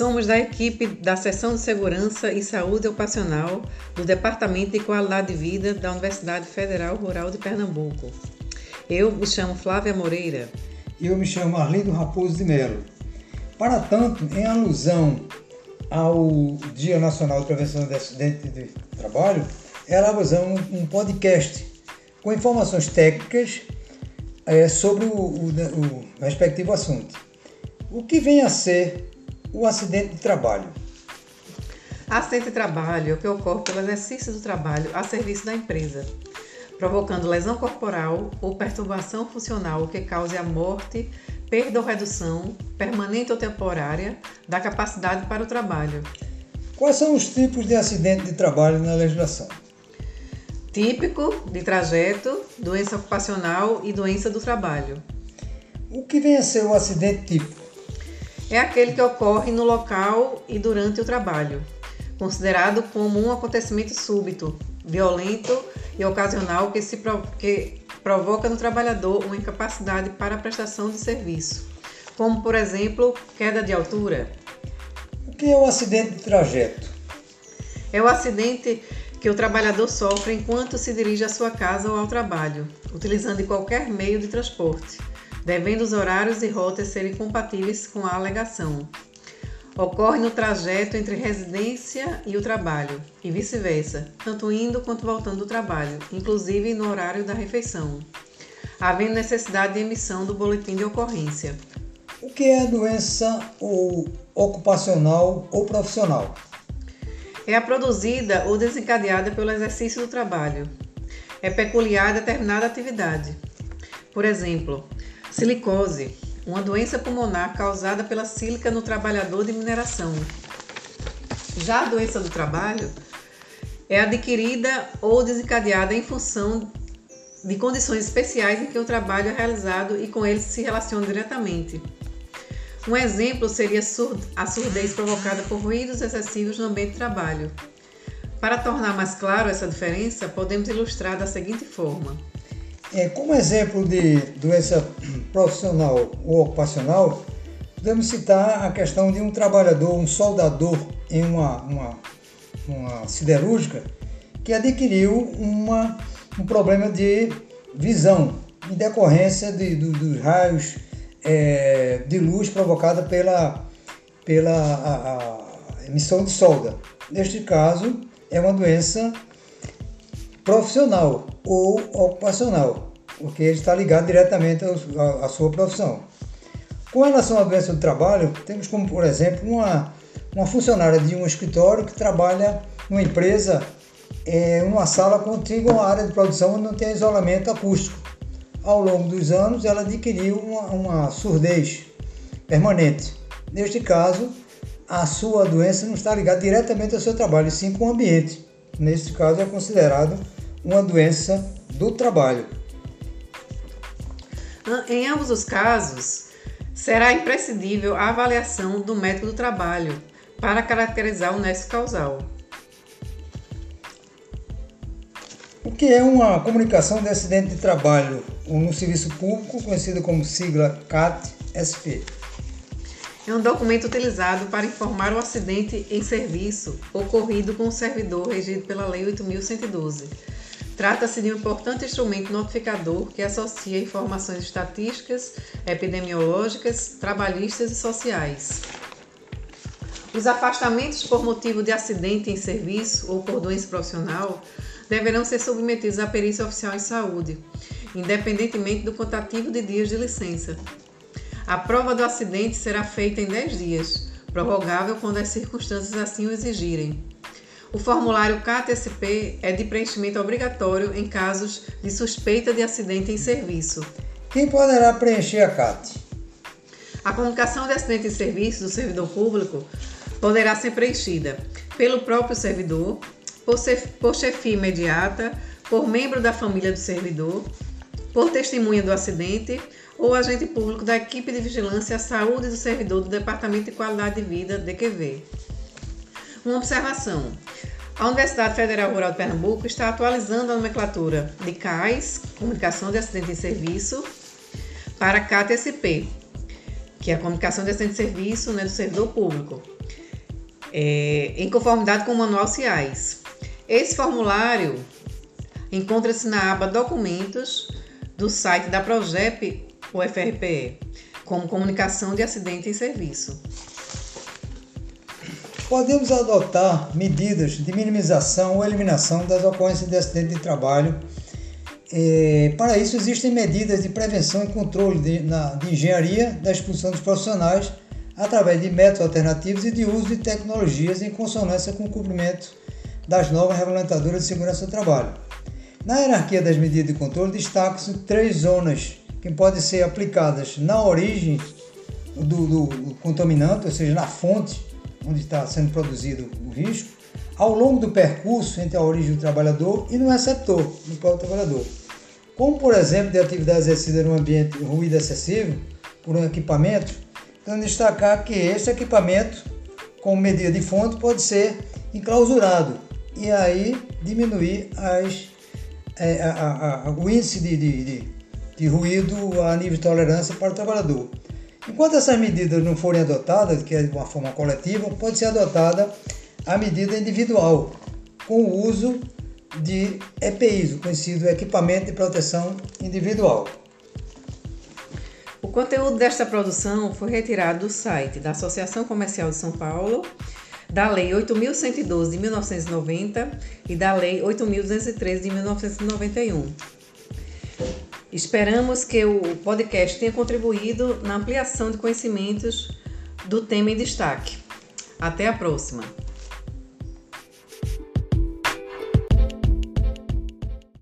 Somos da equipe da Seção de Segurança e Saúde Ocupacional do Departamento de Qualidade de Vida da Universidade Federal Rural de Pernambuco. Eu me chamo Flávia Moreira. Eu me chamo Arlindo Raposo de Melo. Para tanto, em alusão ao Dia Nacional de Prevenção de Acidentes de Trabalho, elaboramos um podcast com informações técnicas é, sobre o, o, o respectivo assunto. O que vem a ser o acidente de trabalho? Acidente de trabalho é o que ocorre pelo exercício do trabalho a serviço da empresa, provocando lesão corporal ou perturbação funcional que cause a morte, perda ou redução, permanente ou temporária, da capacidade para o trabalho. Quais são os tipos de acidente de trabalho na legislação? Típico de trajeto, doença ocupacional e doença do trabalho. O que vem a ser o acidente típico? É aquele que ocorre no local e durante o trabalho, considerado como um acontecimento súbito, violento e ocasional que, se pro... que provoca no trabalhador uma incapacidade para a prestação de serviço, como por exemplo queda de altura. O que é o acidente de trajeto? É o acidente que o trabalhador sofre enquanto se dirige à sua casa ou ao trabalho, utilizando qualquer meio de transporte, devendo os horários e rotas serem compatíveis com a alegação. Ocorre no trajeto entre residência e o trabalho, e vice-versa, tanto indo quanto voltando do trabalho, inclusive no horário da refeição, havendo necessidade de emissão do boletim de ocorrência. O que é doença ou ocupacional ou profissional? é a produzida ou desencadeada pelo exercício do trabalho. É peculiar a determinada atividade. Por exemplo, silicose, uma doença pulmonar causada pela sílica no trabalhador de mineração. Já a doença do trabalho é adquirida ou desencadeada em função de condições especiais em que o trabalho é realizado e com ele se relaciona diretamente. Um exemplo seria a surdez provocada por ruídos excessivos no ambiente de trabalho. Para tornar mais claro essa diferença, podemos ilustrar da seguinte forma. É, como exemplo de doença profissional ou ocupacional, podemos citar a questão de um trabalhador, um soldador em uma, uma, uma siderúrgica, que adquiriu uma, um problema de visão em decorrência de, do, dos raios é, de luz provocada pela, pela a, a emissão de solda. Neste caso, é uma doença profissional ou ocupacional, porque ele está ligado diretamente à sua profissão. Com relação à doença do trabalho, temos como, por exemplo, uma, uma funcionária de um escritório que trabalha numa empresa, em uma sala contígua a uma área de produção onde não tem isolamento acústico ao longo dos anos, ela adquiriu uma, uma surdez permanente. Neste caso, a sua doença não está ligada diretamente ao seu trabalho, e sim com o ambiente. Neste caso, é considerado uma doença do trabalho. Em ambos os casos, será imprescindível a avaliação do médico do trabalho para caracterizar o nexo causal. O que é uma comunicação de acidente de trabalho no serviço público, conhecida como sigla CAT-SP? É um documento utilizado para informar o acidente em serviço ocorrido com o servidor regido pela Lei 8.112. Trata-se de um importante instrumento notificador que associa informações estatísticas, epidemiológicas, trabalhistas e sociais. Os afastamentos por motivo de acidente em serviço ou por doença profissional deverão ser submetidos à perícia oficial em saúde, independentemente do contativo de dias de licença. A prova do acidente será feita em 10 dias, prorrogável quando as circunstâncias assim o exigirem. O formulário CATSP é de preenchimento obrigatório em casos de suspeita de acidente em serviço. Quem poderá preencher a CAT? A comunicação de acidente em serviço do servidor público poderá ser preenchida pelo próprio servidor, por, por chefia imediata, por membro da família do servidor, por testemunha do acidente ou agente público da equipe de vigilância à saúde do servidor do Departamento de Qualidade de Vida, DQV. Uma observação. A Universidade Federal Rural de Pernambuco está atualizando a nomenclatura de CAIS, Comunicação de Acidente em Serviço, para CATSP, que é a Comunicação de Acidente em Serviço né, do Servidor Público. é, em conformidade com o Manual CIAIS. Esse formulário encontra-se na aba Documentos do site da Progep UFRPE, como comunicação de acidente em serviço. Podemos adotar medidas de minimização ou eliminação das ocorrências de acidente de trabalho. É, para isso, existem medidas de prevenção e controle de, na, de engenharia da expulsão dos profissionais através de métodos alternativos e de uso de tecnologias em consonância com o cumprimento das normas regulamentadoras de segurança do trabalho. Na hierarquia das medidas de controle, destacam-se três zonas que podem ser aplicadas na origem do, do, do contaminante, ou seja, na fonte onde está sendo produzido o risco, ao longo do percurso entre a origem do trabalhador e no receptor, no próprio trabalhador. Como, por exemplo, de atividade exercida no ambiente ruído excessivo por um equipamento, então destacar que esse equipamento, com medida de fonte, pode ser enclausurado e aí diminuir as, é, a, a, o índice de, de, de, de ruído a nível de tolerância para o trabalhador. Enquanto essas medidas não forem adotadas, que é de uma forma coletiva, pode ser adotada a medida individual, com o uso de EPIs, o conhecido Equipamento de Proteção Individual. O conteúdo desta produção foi retirado do site da Associação Comercial de São Paulo, da Lei 8.112 de 1990 e da Lei 8.213 de 1991. Esperamos que o podcast tenha contribuído na ampliação de conhecimentos do tema em destaque. Até a próxima!